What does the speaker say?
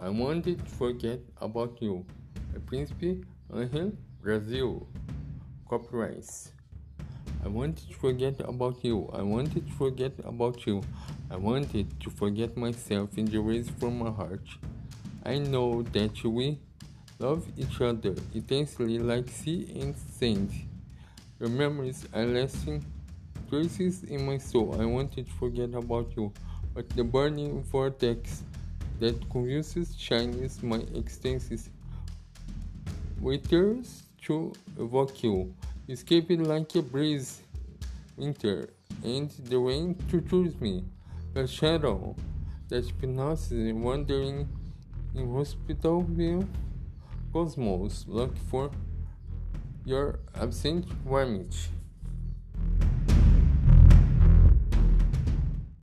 I wanted to forget about you. A Príncipe Angel Brasil. Copyrights. I wanted to forget about you. I wanted to forget about you. I wanted to forget myself in the race from my heart. I know that we love each other intensely like sea and sand. Your memories are lasting traces in my soul. I wanted to forget about you, but the burning vortex that confuses Chinese my extenses waiters to evoke you, escaping like a breeze winter, and the rain tortures me, a shadow that hypnosis wandering in hospital view cosmos look for your absent warmth.